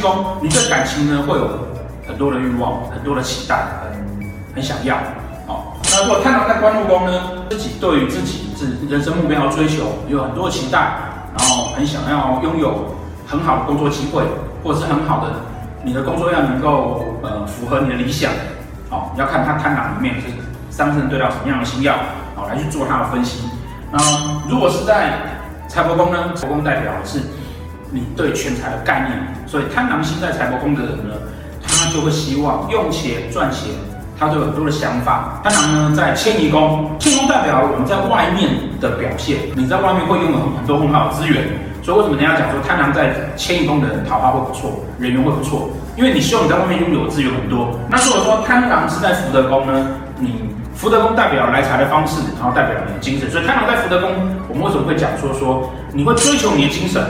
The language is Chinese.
宫，你对感情呢会有很多的欲望，很多的期待，很很想要。好，那如果贪狼在官禄宫呢，自己对于自己是人生目标要追求有很多期待，然后很想要拥有很好的工作机会，或者是很好的你的工作要能够呃符合你的理想。好，要看他贪狼里面是上升对到什么样的星曜，好来去做他的分析。那如果是在财帛宫呢？财帛宫代表的是你对钱财的概念，所以贪狼星在财帛宫的人呢，他就会希望用钱赚钱，他就有很多的想法。贪狼呢在迁移宫，迁移宫代表我们在外面的表现，你在外面会拥有很多很好的资源。所以为什么人家讲说贪狼在迁移宫的人桃花会不错，人缘会不错？因为你希望你在外面拥有的资源很多。那如果说贪狼是在福德宫呢？你福德宫代表来财的方式，然后代表你的精神，所以贪狼在福德宫，我们为什么会讲说说你会追求你的精神，